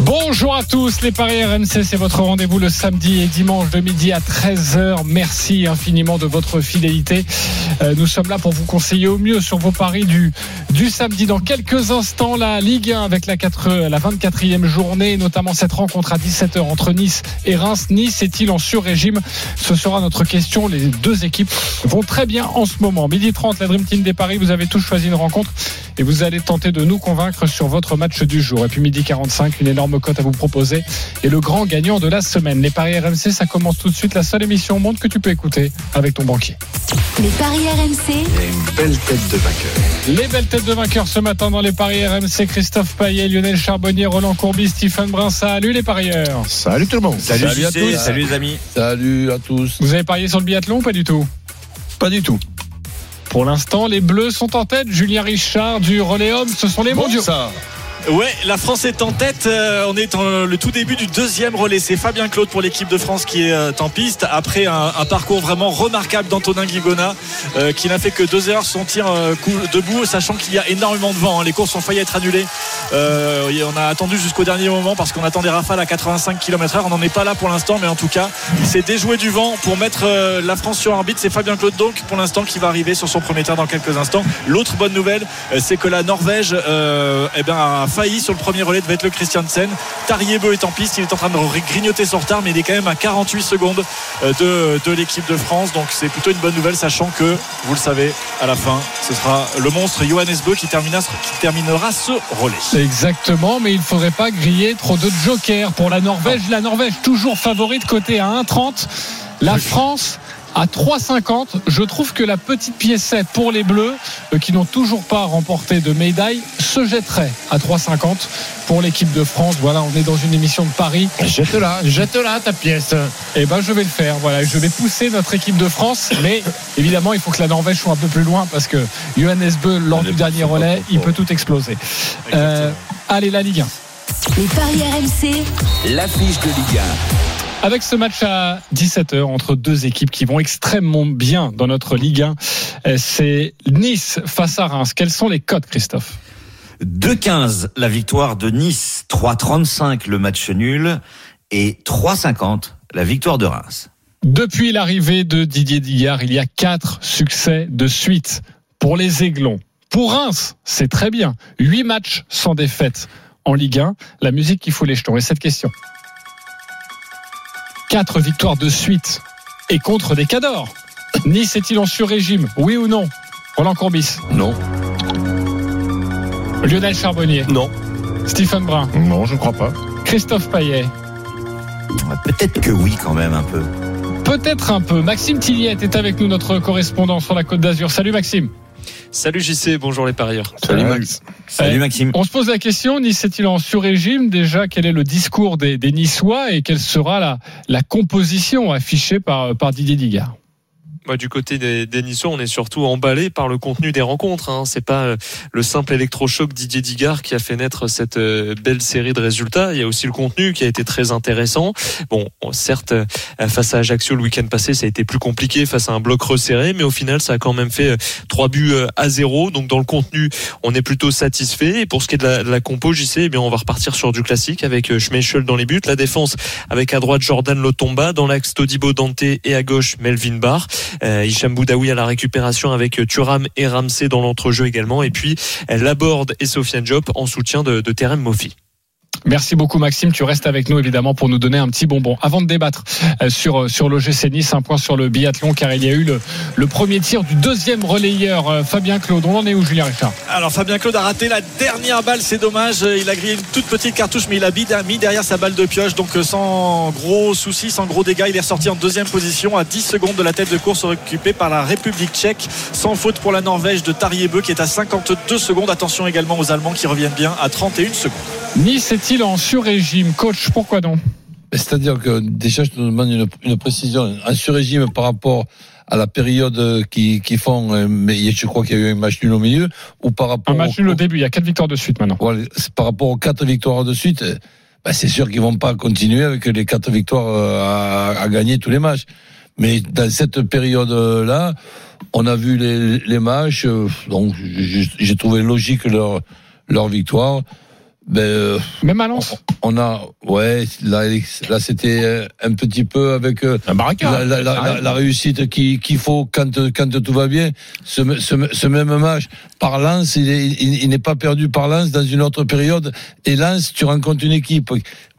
Bonjour à tous, les Paris RMC, c'est votre rendez-vous le samedi et dimanche de midi à 13h. Merci infiniment de votre fidélité. Euh, nous sommes là pour vous conseiller au mieux sur vos paris du, samedi. Dans quelques instants, la Ligue 1 avec la, 4, la 24e journée, notamment cette rencontre à 17h entre Nice et Reims. Nice est-il en sur-régime? Ce sera notre question. Les deux équipes vont très bien en ce moment. Midi 30, la Dream Team des Paris, vous avez tous choisi une rencontre et vous allez tenter de nous convaincre sur votre match du jour. Et puis midi 45, une énorme cote à vous proposer et le grand gagnant de la semaine. Les paris RMC, ça commence tout de suite. La seule émission au monde que tu peux écouter avec ton banquier. Les paris RMC. une belle tête de vainqueur. Les belles têtes de vainqueurs ce matin dans les paris RMC. Christophe Payet, Lionel Charbonnier, Roland Courbis, Stephen Brun. Salut les parieurs. Salut tout le monde. Salut, à tous. salut les amis. Salut à tous. Vous avez parié sur le biathlon ou pas du tout? Pas du tout. Pour l'instant, les Bleus sont en tête. Julien Richard du Relais Homme, ce sont les mondiaux. ça. Ouais, la France est en tête. Euh, on est dans le tout début du deuxième relais. C'est Fabien Claude pour l'équipe de France qui est euh, en piste après un, parcours vraiment remarquable d'Antonin Guigona euh, qui n'a fait que deux heures son tir debout, sachant qu'il y a énormément de vent. hein. Les courses ont failli être annulées. On a attendu jusqu'au dernier moment parce qu'on attend des rafales à 85 km/h. On n'en est pas là pour l'instant, mais en tout cas, il s'est déjoué du vent pour mettre la France sur orbite. C'est Fabien Claude donc pour l'instant qui va arriver sur son premier tir dans quelques instants. L'autre bonne nouvelle, c'est que la Norvège eh ben, a failli sur le premier relais de Vettel Christiansen. Tariebeu est en piste, il est en train de grignoter son retard, mais il est quand même à 48 secondes euh, de, de l'équipe de France. Donc c'est plutôt une bonne nouvelle, sachant que, vous le savez, à la fin, ce sera le monstre Johannes Beu qui, terminera- qui terminera ce relais. Exactement, mais il ne faudrait pas griller trop de jokers pour la Norvège. La Norvège toujours favorite côté à 1,30. La France à 3,50. Je trouve que la petite piécette pour les Bleus, euh, qui n'ont toujours pas remporté de médaille, se jetterait à 3,50 pour l'équipe de France. Voilà, on est dans une émission de Paris. Jette-la, jette-la ta pièce. Eh ben, je vais le faire. Voilà, je vais pousser notre équipe de France, mais évidemment, il faut que la Norvège soit un peu plus loin parce que Johannes Beu, lors du dernier relais, il peut tout exploser. Euh, allez, la Ligue 1. Les paris RMC. L'affiche de Ligue Avec ce match à 17h entre deux équipes qui vont extrêmement bien dans notre Ligue 1, euh, c'est Nice face à Reims. Quels sont les codes, Christophe? 2-15 la victoire de Nice, 3-35 le match nul et 3-50 la victoire de Reims. Depuis l'arrivée de Didier Digard, il y a quatre succès de suite pour les Aiglons. Pour Reims, c'est très bien. Huit matchs sans défaite en Ligue 1. La musique qui fout les jetons. Et cette question Quatre victoires de suite et contre des cadors. Nice est-il en sur-régime? Oui ou non? Roland Courbis, Non. Lionel Charbonnier, Non. Stephen Brun, Non, je crois pas. Christophe Payet? Peut-être que oui quand même un peu. Peut-être un peu. Maxime Tilliette est avec nous, notre correspondant sur la Côte d'Azur. Salut Maxime. Salut JC, bonjour les parieurs. Salut Max. Salut Maxime. On se pose la question, Nice est-il en sur-régime Déjà, quel est le discours des, des Niçois et quelle sera la, la composition affichée par, par Didier Digard? Moi, du côté des, des Niçois, on est surtout emballé par le contenu des rencontres. Hein. C'est pas euh, le simple électrochoc Didier Digard qui a fait naître cette euh, belle série de résultats. Il y a aussi le contenu qui a été très intéressant. Bon, certes, euh, face à Ajaccio le week-end passé, ça a été plus compliqué face à un bloc resserré, mais au final, ça a quand même fait trois buts à zéro. Donc dans le contenu, on est plutôt satisfait. Et pour ce qui est de la, de la compo, JC, eh bien, on va repartir sur du classique avec Schmeichel dans les buts, la défense avec à droite Jordan Lotomba, dans l'axe Todibo Dante et à gauche Melvin Barr. Euh, Hicham Boudaoui à la récupération avec Thuram et Ramsey dans l'entrejeu également. Et puis Laborde et Sofiane Diop en soutien de, de Terem Mofi. Merci beaucoup Maxime, tu restes avec nous évidemment pour nous donner un petit bonbon. Avant de débattre euh, sur, euh, sur l'OGC Nice, un point sur le biathlon car il y a eu le, le premier tir du deuxième relayeur euh, Fabien Claude. On en est où Julien Richard Alors Fabien Claude a raté la dernière balle, c'est dommage. Il a grillé une toute petite cartouche, mais il a mis derrière sa balle de pioche. Donc sans gros soucis, sans gros dégâts, il est ressorti en deuxième position à 10 secondes de la tête de course occupée par la République tchèque. Sans faute pour la Norvège de Tariebeu qui est à 52 secondes. Attention également aux Allemands qui reviennent bien à 31 secondes. Nice en sur-régime Coach, pourquoi donc C'est-à-dire que déjà, je te demande une, une précision. En sur-régime par rapport à la période qui qui font, euh, mais je crois qu'il y a eu un match nul au milieu, ou par rapport Un match nul au début, il y a quatre victoires de suite maintenant. Par rapport aux quatre victoires de suite, euh, bah, c'est sûr qu'ils vont pas continuer avec les quatre victoires euh, à, à gagner tous les matchs. Mais dans cette période-là, on a vu les, les matchs, donc j'ai j'ai trouvé logique leur leur victoire. Ben, euh, Même à Lens. on a, ouais, là, là c'était euh, un petit peu avec euh, Un la, la, la, la- la réussite qui- qu'il faut quand, quand tout va bien. Ce, ce, ce même match, par Lens, il est- il, il n'est pas perdu par Lens dans une autre période. Et Lens, tu rencontres une équipe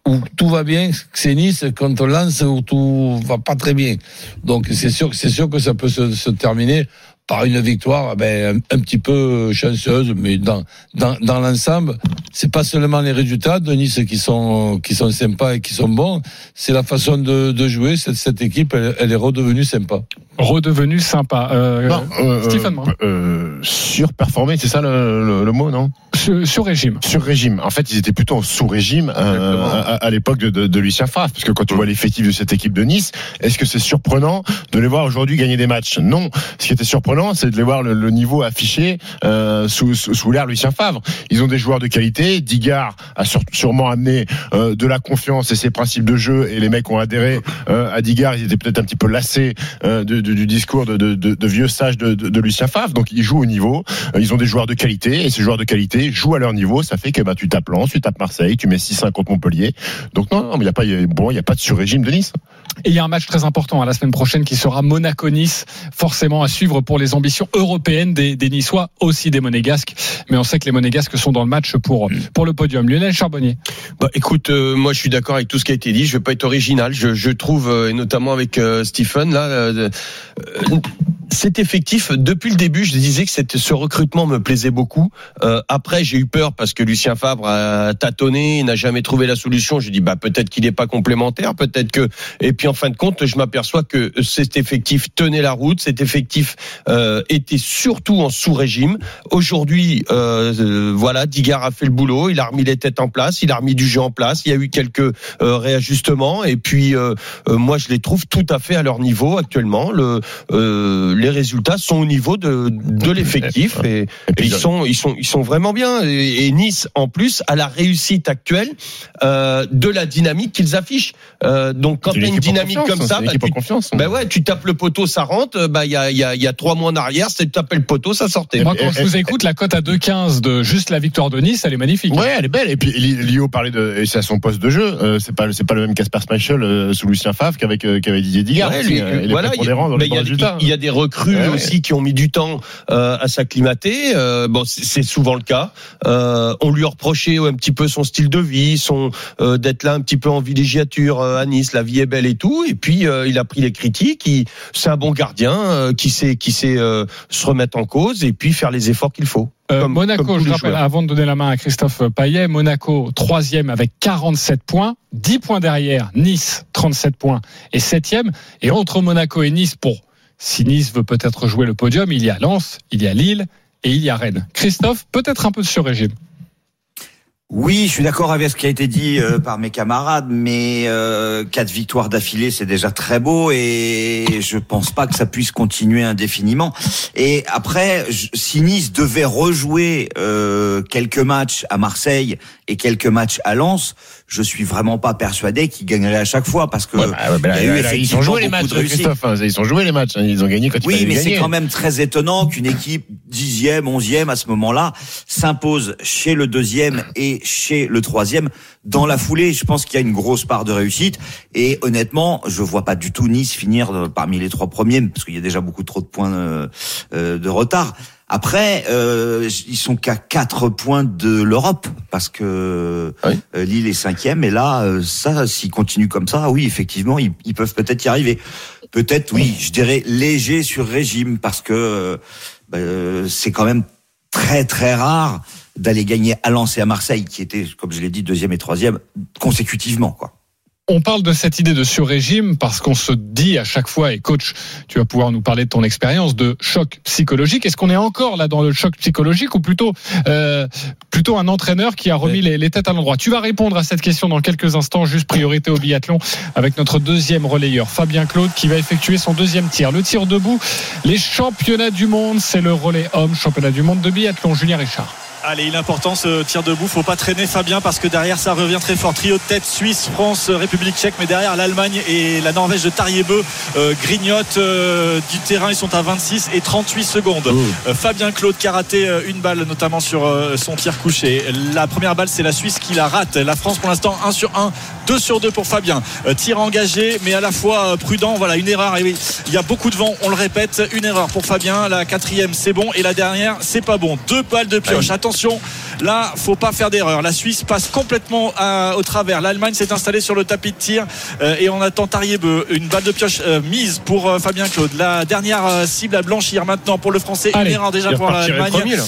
où tout va bien, c'est Nice, contre Lens, où tout va pas très bien. Donc c'est sûr, c'est sûr que ça peut se, se terminer par une victoire ben, un, un petit peu chanceuse, mais dans, dans, dans l'ensemble, c'est pas seulement les résultats de Nice qui sont, qui sont sympas et qui sont bons, c'est la façon de, de jouer. Cette, cette équipe, elle, elle est redevenue sympa. Redevenu sympa. Euh, Non, euh, Stephen euh, Brun. euh, surperformé, c'est ça le, le, le mot, non sur, sur régime. Sur régime. En fait, ils étaient plutôt en sous-régime euh, à, à l'époque de, de, de Lucien Favre, parce que quand tu vois l'effectif de cette équipe de Nice, est-ce que c'est surprenant de les voir aujourd'hui gagner des matchs? Non. Ce qui était surprenant, c'est de les voir le, niveau affiché euh, sous, sous, sous l'ère Lucien Favre. Ils ont des joueurs de qualité. Digard a sûrement amené euh, de la confiance et ses principes de jeu, et les mecs ont adhéré euh, à Digard. Ils étaient peut-être un petit peu lassés du discours de, vieux sages de, Lucien Favre. Donc ils jouent au niveau. Ils ont des joueurs de qualité, et ces joueurs de qualité jouent à leur niveau. Ça fait que bah, tu tapes Lens, tu tapes Marseille, tu mets 6-1 contre Montpellier. Donc non, non il n'y a pas, bon, il y a pas de sur-régime de Nice. Et il y a un match très important à la semaine prochaine qui sera Monaco-Nice, forcément à suivre pour les ambitions européennes des, des Niçois, aussi des Monégasques. Mais on sait que les Monégasques sont dans le match pour, pour le podium. Lionel Charbonnier. Bah, écoute, euh, moi je suis d'accord avec tout ce qui a été dit. Je vais pas être original. Je, je trouve, euh, et notamment avec euh, Stephen là, cet effectif depuis le début, je disais que ce recrutement me plaisait beaucoup. Euh, après, j'ai eu peur parce que Lucien Fabre a tâtonné, n'a jamais trouvé la solution. J'ai dit bah peut-être qu'il n'est pas complémentaire, peut-être que. Et puis en fin de compte, je m'aperçois que cet effectif tenait la route. Cet effectif euh, était surtout en sous-régime. Aujourd'hui, euh, euh, voilà, Digard a fait le boulot. Il a remis les têtes en place, il a remis du jeu en place. Il y a eu quelques euh, réajustements et puis euh, euh, moi je les trouve tout à fait à leur niveau actuellement. Le, euh, les résultats sont au niveau de, de l'effectif et, et ils sont ils sont ils sont vraiment bien. Et, et Nice en plus a la réussite actuelle euh, de la dynamique qu'ils affichent. Euh, donc quand C'est tu as une dynamique comme ça, bah, tu, confiance. ben ouais, tu tapes le poteau, ça rentre. Bah il y a y a il y a trois mois en arrière, c'est tu tapais le poteau, ça sortait. Moi, quand je vous écoute, la cote à 2,15 de juste la victoire de Nice, elle est magnifique. Ouais, elle est belle. Et puis Li- Lio parlait de, et c'est à son poste de jeu. Euh, c'est pas, c'est pas le même Casper Schmeichel euh, sous Lucien Favre qu'avec euh, qu'avec Didier Digard. Ouais, lui, euh, il est voilà, il y y il y a des recrues Ouais, ouais. aussi qui ont mis du temps euh, à s'acclimater. Euh, bon, c'est c'est souvent le cas. Euh, on lui a reproché un petit peu son style de vie, son euh, d'être là un petit peu en villégiature euh, à Nice, la vie est belle et tout. Et puis euh, il a pris les critiques. il- C'est un bon gardien euh, qui sait qui sait euh, se remettre en cause et puis faire les efforts qu'il faut. Euh, Comme- Monaco, comme je rappelle, joueurs. avant de donner la main à Christophe Payet, Monaco, troisième avec 47 points, 10 points derrière, Nice, 37 points et septième. Et entre Monaco et Nice, pour si Nice veut peut-être jouer le podium, il y a Lens, il y a Lille et il y a Rennes. Christophe, peut-être un peu sur régime. Oui, je suis d'accord avec ce qui a été dit euh, par mes camarades, mais euh, quatre victoires d'affilée, c'est déjà très beau et je pense pas que ça puisse continuer indéfiniment. Et après, je- Nice devait rejouer euh, quelques matchs à Marseille et quelques matchs à Lens, je suis vraiment pas persuadé qu'ils gagneraient à chaque fois parce que Ouais, bah, ouais, bah, il y a eu là, là, ils ont joué les matchs. Christophe. hein, Ils ont joué les matchs. hein, Ils ont gagné quand Oui, fallait mais c'est quand même très étonnant qu'une équipe dixième, onzième à ce moment-là s'impose chez le deuxième et chez le troisième dans la foulée. Je pense qu'il y a une grosse part de réussite et honnêtement, je vois pas du tout Nice finir euh, parmi les trois premiers parce qu'il y a déjà beaucoup trop de points euh, euh, de retard. Après, euh, ils sont qu'à quatre points de l'Europe parce que Oui. euh, Lille est cinquième et là, euh, ça, s'ils continuent comme ça, oui, effectivement, ils, ils peuvent peut-être y arriver. Peut-être, oui, je dirais léger sur régime parce que euh, bah, euh, c'est quand même très très rare d'aller gagner à Lens et à Marseille, qui étaient, comme je l'ai dit, deuxième et troisième consécutivement, quoi. On parle de cette idée de sur-régime parce qu'on se dit à chaque fois, et coach, tu vas pouvoir nous parler de ton expérience de choc psychologique. Est-ce qu'on est encore là dans le choc psychologique ou plutôt euh, plutôt un entraîneur qui a remis les, les têtes à l'endroit? Tu vas répondre à cette question dans quelques instants. Juste priorité au biathlon avec notre deuxième relayeur, Fabien Claude, qui va effectuer son deuxième tir. Le tir debout, les championnats du monde, c'est le relais homme, championnat du monde de biathlon. Julien Richard. Allez, il est important ce tir debout. Faut pas traîner Fabien parce que derrière ça revient très fort. Trio de tête Suisse, France, République tchèque, mais derrière l'Allemagne et la Norvège de Tariebeu euh, grignotent euh, du terrain. Ils sont à 26 et 38 secondes. Euh, Fabien Claude qui a raté euh, une balle, notamment sur euh, son tir couché. La première balle, c'est la Suisse qui la rate. La France, pour l'instant, 1 sur 1, 2 sur 2 pour Fabien. Euh, tir engagé, mais à la fois euh, prudent. Voilà, une erreur. Et oui, il y a beaucoup de vent, on le répète. Une erreur pour Fabien. La quatrième, c'est bon. Et la dernière, c'est pas bon. Deux balles de pioche. Attention, Attention, là, faut pas faire d'erreur. La Suisse passe complètement à- au travers. L'Allemagne s'est installée sur le tapis de tir euh, et on attend Tariebeu. Une balle de pioche euh, mise pour euh, Fabien Claude. La dernière euh, cible à blanchir maintenant pour le Français. Allez, une erreur déjà il pour repartirait l'Allemagne.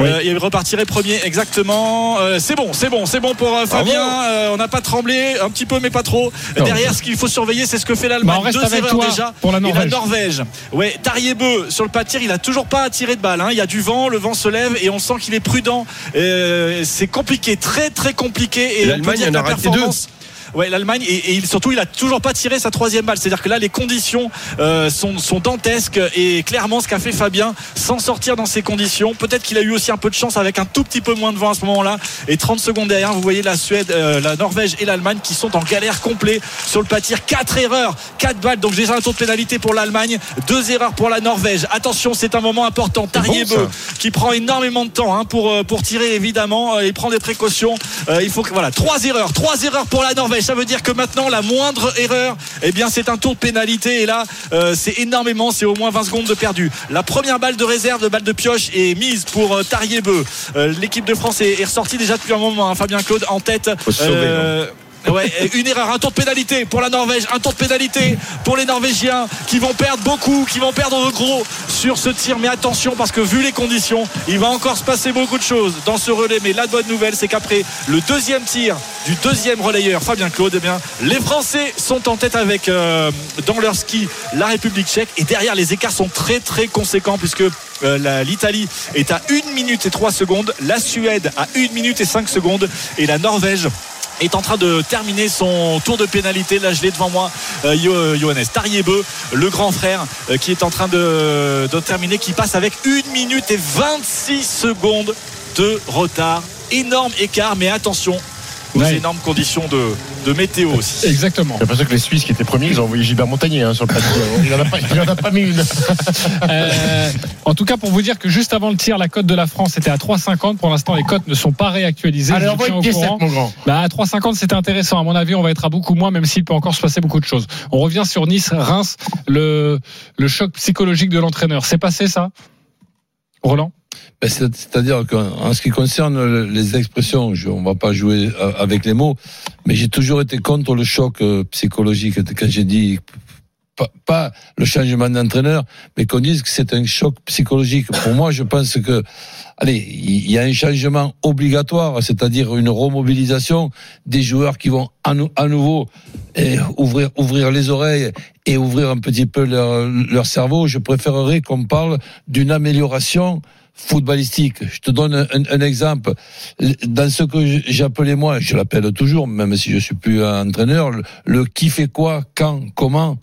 Euh, il repartirait premier exactement. Euh, c'est bon, c'est bon, c'est bon pour euh, Fabien. Euh, on n'a pas tremblé, un petit peu mais pas trop. Non. Derrière, ce qu'il faut surveiller, c'est ce que fait Bah, l'Allemagne. reste Deux avec erreurs toi déjà. pour la Et Norvège. Norvège. Ouais, Tariebeu sur le pas de tir, il a toujours pas tiré de balle. hein. Il y a du vent, le vent se lève et on sent qu'il est prudent. Euh, c'est compliqué, très très compliqué. Et, l'Allemagne en a raté performance. Ouais, l'Allemagne et, et surtout il a toujours pas tiré sa troisième balle. C'est-à-dire que là les conditions euh, sont, sont dantesques et clairement ce qu'a fait Fabien sans sortir dans ces conditions. Peut-être qu'il a eu aussi un peu de chance avec un tout petit peu moins de vent à ce moment-là. Et 30 secondes derrière, vous voyez la Suède, euh, la Norvège et l'Allemagne qui sont en galère complet sur le pas de tir. Quatre erreurs, quatre balles. Donc déjà un tour de pénalité pour l'Allemagne, deux erreurs pour la Norvège. Attention, c'est un moment important. Tariebeu qui prend énormément de temps hein, pour euh, pour tirer évidemment. Euh, il prend des précautions. Euh, il faut que voilà trois erreurs, trois erreurs pour la Norvège. Ça veut dire que maintenant la moindre erreur, eh bien c'est un tour de pénalité et là euh, c'est énormément, c'est au moins 20 secondes de perdu. La première balle de réserve, de balle de pioche est mise pour euh, Tariebeu. Euh, L'équipe de France est, est ressortie déjà depuis un moment. hein. Fabien Claude en tête. Faut se sauver, Ouais, une erreur, un tour de pénalité pour la Norvège, un tour de pénalité pour les Norvégiens qui vont perdre beaucoup, qui vont perdre gros sur ce tir. Mais attention parce que vu les conditions, il va encore se passer beaucoup de choses dans ce relais. Mais la bonne nouvelle, c'est qu'après le deuxième tir du deuxième relayeur, Fabien Claude, eh bien, les Français sont en tête avec euh, dans leur ski la République tchèque. Et derrière, les écarts sont très très conséquents puisque euh, l'Italie est à 1 minute et 3 secondes, la Suède à 1 minute et 5 secondes et la Norvège est en train de terminer son tour de pénalité. Là, je l'ai devant moi, euh, Johannes Tariebeu, le grand frère, euh, qui est en train de, de terminer, qui passe avec 1 minute et 26 secondes de retard. Énorme écart, mais attention aux Ouais. énormes conditions de, de météo aussi. Exactement. J'ai l'impression que les Suisses qui étaient premiers, ils ont envoyé Gilbert Montagnier hein, sur le plateau. Il n'en a, a pas mis une. Euh, en tout cas, pour vous dire que juste avant le tir, la cote de la France était à 3,50. Pour l'instant, les cotes ne sont pas réactualisées. Allez, envoie une au pièce courant. mon grand. Bah, à 3,50, c'était intéressant. À mon avis, on va être à beaucoup moins, même s'il peut encore se passer beaucoup de choses. On revient sur Nice, Reims, le, le choc psychologique de l'entraîneur. C'est passé, ça? Roland? Ben, c'est- C'est-à-dire qu'en en ce qui concerne le- les expressions, on va pas jouer euh, avec les mots, mais j'ai toujours été contre le choc euh, psychologique quand j'ai dit pas, le changement d'entraîneur, mais qu'on dise que c'est un choc psychologique. Pour moi, je pense que, allez, il y a un changement obligatoire, c'est-à-dire une remobilisation des joueurs qui vont à nouveau eh, ouvrir, ouvrir les oreilles et ouvrir un petit peu leur, leur cerveau. Je préférerais qu'on parle d'une amélioration footballistique. Je te donne un, un exemple. Dans ce que j'appelais moi, je l'appelle toujours, même si je suis plus un entraîneur, le, le qui fait quoi, quand, comment.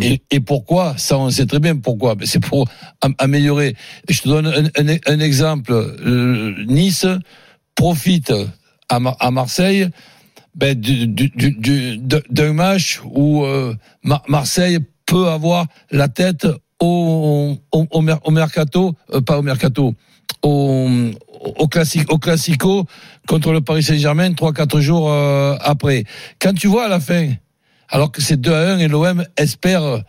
Et, et pourquoi Ça, on sait très bien pourquoi. Mais c'est pour am- améliorer. Je te donne un, un- un exemple. Nice profite à, Mar- à Marseille ben, du- du- du- du- de- d'un match où euh, Mar- Marseille peut avoir la tête au, au, au, mer- au mercato, euh, pas au mercato, au, au, classique, au classico contre le Paris Saint-Germain trois quatre jours euh, après. Quand tu vois à la fin, alors que c'est 2 à 1 et l'OM espère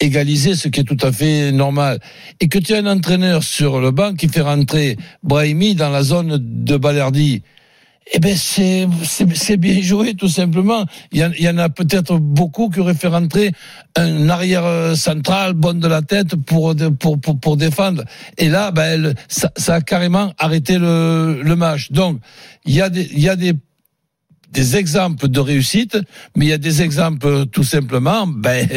égaliser, ce qui est tout à fait normal, et que tu as un entraîneur sur le banc qui fait rentrer Brahimi dans la zone de Balerdi, eh ben c'est c'est bien joué tout simplement. Il y, en, il y en a peut-être beaucoup qui auraient fait rentrer un arrière euh, central bon de la tête pour pour pour, pour défendre. Et là, ben ça, ça a carrément arrêté le le match. Donc il y a des il y a des des exemples de réussite, mais il y a des exemples tout simplement ben,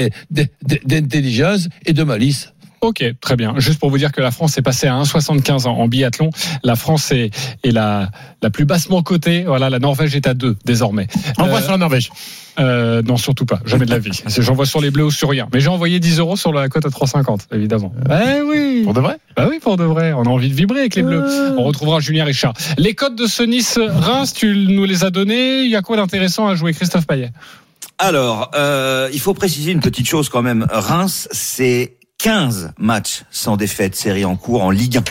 d'intelligence et de malice. Ok, très bien. Juste pour vous dire que la France est passée à 1,75 en, en biathlon. La France est, est la, la plus bassement cotée. Voilà, la Norvège est à 2 désormais. Envoie Euh, sur la Norvège. euh, non, surtout pas. Jamais de la vie. J'envoie sur les bleus ou sur rien. Mais j'ai envoyé 10 euros sur la cote à 3,50, évidemment. Eh oui. Pour de vrai? Bah oui, pour de vrai. On a envie de vibrer avec les bleus. On retrouvera Julien Richard. Les cotes de ce Nice-Reims, tu nous les as donnés. Il y a quoi d'intéressant à jouer, Christophe Payet? Alors, euh, il faut préciser une petite chose quand même. Reims, c'est 15 matchs sans défaite série en cours en Ligue 1.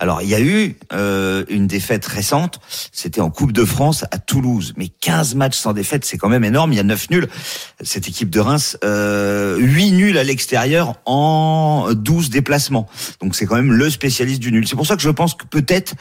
Alors, il y a eu euh, une défaite récente, c'était en Coupe de France à Toulouse. Mais 15 matchs sans défaite, c'est quand même énorme. Il y a 9 nuls. Cette équipe de Reims, euh, 8 nuls à l'extérieur en 12 déplacements. Donc, c'est quand même le spécialiste du nul. C'est pour ça que je pense que peut-être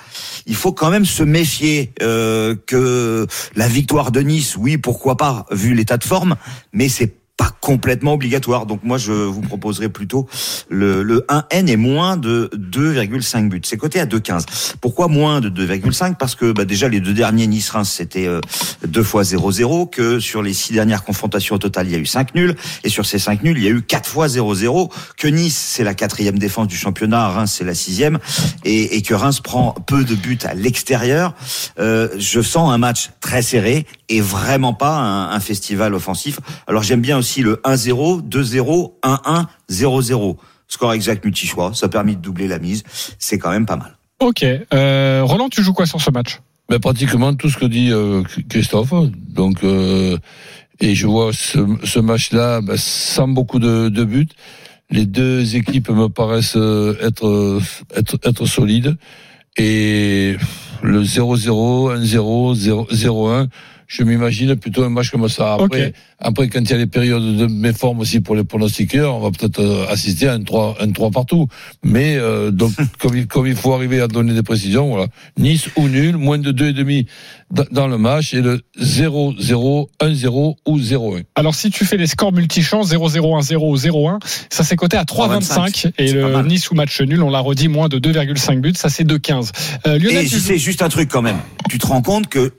il faut quand même se méfier euh, que la victoire de Nice, oui, pourquoi pas, vu l'état de forme, mais c'est pas complètement obligatoire. Donc moi, je vous proposerai plutôt le, le 1N et moins de 2,5 buts. C'est coté à 2,15. Pourquoi moins de 2,5 Parce que bah, déjà, les deux derniers Nice-Reims, c'était euh, deux fois 0-0, que sur les six dernières confrontations au total, il y a eu 5 nuls, et sur ces 5 nuls, il y a eu quatre fois 0-0, que Nice, c'est la quatrième défense du championnat, Reims, c'est la sixième, et, et que Reims prend peu de buts à l'extérieur. Euh, je sens un match très serré et vraiment pas un, un festival offensif. Alors j'aime bien aussi le 1-0, 2-0, 1-1, 0-0. Score exact multi-choix, ça permet de doubler la mise. C'est quand même pas mal. Ok. Euh, Roland, tu joues quoi sur ce match? Ben, pratiquement tout ce que dit euh, Christophe. Donc, euh, et je vois ce, ce match-là ben, sans beaucoup de, de buts. Les deux équipes me paraissent être, être, être solides. Et le 0-0, 1-0, 0-1, je m'imagine plutôt un match comme ça. Après, Ok. après, quand il y a les périodes de méforme aussi pour les pronostiqueurs, on va peut-être euh, assister à un 3, un 3 partout. Mais euh, donc, comme, il, comme il faut arriver à donner des précisions, voilà. Nice ou nul, moins de 2,5 dans dans le match, et le 0-0, 1-0 ou 0-1. Alors, si tu fais les scores multichamps 0-0, 1-0 ou 0-1, ça c'est coté à 3,25. Et C'est le. Nice ou match nul, on l'a redit, moins de 2,5 buts, ça c'est 2,15. Euh, Lionel, Et tu je joues- sais juste un truc quand même. Tu te rends compte que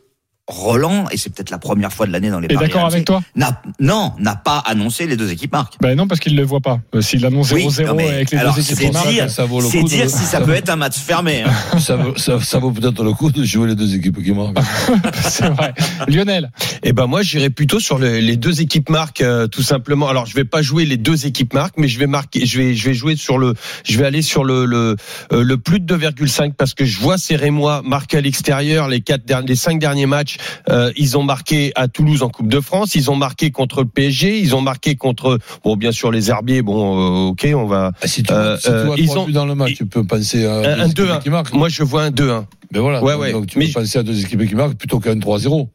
Roland, et c'est peut-être la première fois de l'année dans les paris d'accord avec toi? n'a- Non, n'a pas annoncé les deux équipes marques. Ben non, parce qu'il ne le voit pas. Euh, S'il annonce 0-0 Oui, non, mais avec les alors, deux équipes c'est qui marquent, dire, ça vaut le c'est coup de- dire si ça ça peut vaut- être un match fermé. hein. Ça, vaut- ça, ça vaut peut-être le coup de jouer les deux équipes qui marquent. c'est vrai. Lionel, Eh ben moi j'irais plutôt sur le- les deux équipes marques euh, tout simplement. Alors je vais pas jouer les deux équipes marques, mais je vais marquer, je vais je vais jouer sur le, je vais aller sur le le, euh, le plus de 2,5 parce que je vois ces Rémois marquer à l'extérieur les quatre derniers, les cinq derniers matchs. Euh, ils ont marqué à Toulouse en Coupe de France, ils ont marqué contre le PSG, ils ont marqué contre bon bien sûr les Herbiers. Bon euh, ok on va Ah, si tu, Euh, si tu euh, vois ils ont- dans le match, tu peux penser à un, deux un équipes 2-1. qui marquent. Moi je vois un 2-1. Mais voilà, Ouais, donc, ouais. donc tu Mais peux penser à deux équipes qui marquent plutôt qu'à un 3-0.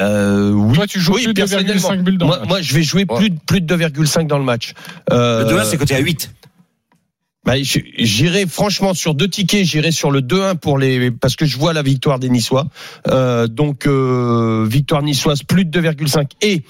Euh, oui. toi tu joues Oui, plus de 2,5 personnellement. buts dans Moi, le match. moi, je vais jouer Ouais. plus, de- plus de 2,5 dans le match. Le Euh, 2-1, c'est coté à 8. Bah, j'irai franchement sur deux tickets, j'irai sur le 2-1 pour les parce que je vois la victoire des Niçois. Euh, donc euh, victoire niçoise plus de 2,5 et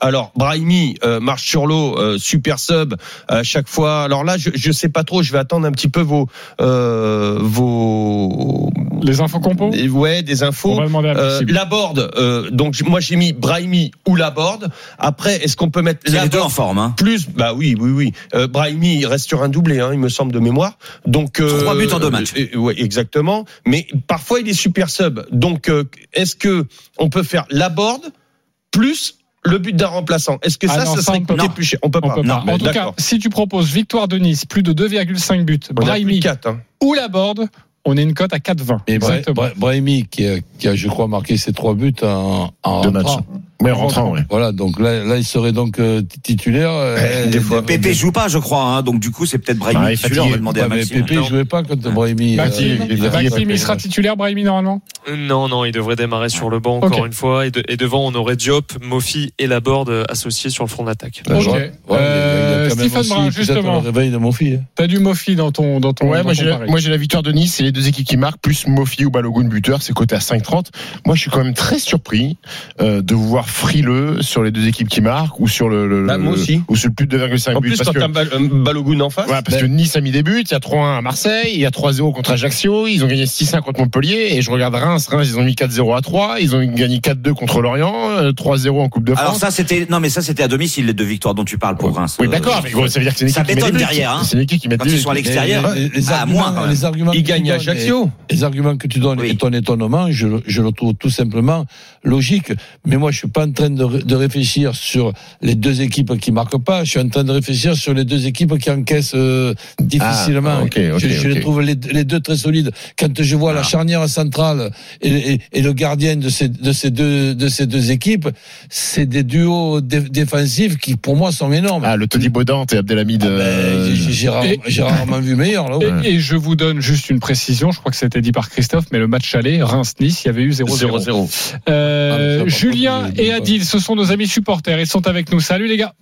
alors Brahimi euh, marche sur l'eau, euh, super sub à chaque fois. Alors là, je je sais pas trop, je vais attendre un petit peu vos euh, vos Les infos compos ouais des On infos. va demander à Euh, Maxime. Laborde, euh, donc moi j'ai mis Brahimi ou Laborde. Après, est-ce qu'on peut mettre C'est les deux en forme. Hein. plus? Bah oui, oui, oui. Euh, Brahimi il reste sur un doublé, hein, il me semble de mémoire. Donc euh, Trois buts en deux matchs. euh, ouais, exactement. Mais parfois il est super sub. Donc euh, est-ce que on peut faire Laborde plus le but d'un remplaçant Est-ce que Ah ça, non, ça serait on peut coûté pas. plus cher On peut On pas. peut pas. Non, En tout cas, si tu proposes victoire de Nice, plus de 2,5 buts, On Brahimi hein. ou Laborde, on est une cote à 4,20. Et Bra- Exactement. Bra- Brahimi, qui a, qui a, je crois, marqué ses trois buts en, en Deux rentrant. matchs. Mais rentrant. Voilà, donc là, là, il serait donc euh, titulaire. euh, des fois. Pépé joue pas, je crois. Hein. Donc du coup, c'est peut-être Brahim Ah, il est titulaire. On va demander Ouais, à mais Maxime. Pépé Non. jouait pas contre Brahimi. Maxime, euh, il Maxime, il sera titulaire, Brahimi, normalement Non, non, il devrait démarrer sur le banc encore une fois. Et, de- et devant, on aurait Diop, Mofi et Laborde euh, associés sur le front d'attaque. Ok. ouais, Euh, aussi Brun, justement. le réveil de mon fils. T'as du Mofi dans ton dans ton Ouais, dans moi j'ai, pari. moi j'ai la victoire de Nice et les deux équipes qui marquent, plus Mofi ou Balogun buteur, c'est coté à 5,30. Moi, je suis quand même très surpris euh, de vous voir frileux sur les deux équipes qui marquent ou sur le, le- Bah, moi le- aussi. ou sur le plus de 2,5 En buts. plus, parce quand t'as euh, Balogun en face. Ouais, parce que Nice a mis des buts, il y a 3-1 à Marseille, il y a 3-0 contre Ajaccio, ils ont gagné 6-1 contre Montpellier, et je regarde Reims, Reims, ils ont mis 4-0 à 3, ils ont gagné 4-2 contre Lorient, euh, 3-0 en Coupe de France. Alors ça c'était non mais ça c'était à domicile les deux victoires dont tu parles pour Reims. oui, Euh, d'accord, mais gros, ça veut dire que c'est une ça équipe qui met bétonne des buts. derrière. Hein. C'est une équipe qui met Quand ils sont à l'extérieur, Les, les à arguments, moins. les arguments Il que tu gagne à Ajaccio. Les arguments que tu donnes Oui. et ton étonnement, je, le- je le trouve tout simplement logique. Mais moi, je suis pas en train de, de réfléchir sur les deux équipes qui marquent pas. Je suis en train de réfléchir sur les deux équipes qui encaissent euh, difficilement. Ah, je, je les trouve les, les deux très solides. Quand je vois la Ah. charnière centrale et, et- et le gardien de ces, de ces deux de ces deux équipes, c'est des duos dé- défensifs qui, pour moi, sont énormes. Ah, le Tony Baudant et Abdelhamid. Ben, euh, j'ai- rarement vu meilleur là. Et, et je vous donne juste une précision, je crois que c'était dit par Christophe, mais le match aller, Reims-Nice, il y avait eu 0-0. 0-0. Euh, Ah, Julien et Adil, ce sont nos amis supporters, ils sont avec nous. Salut les gars.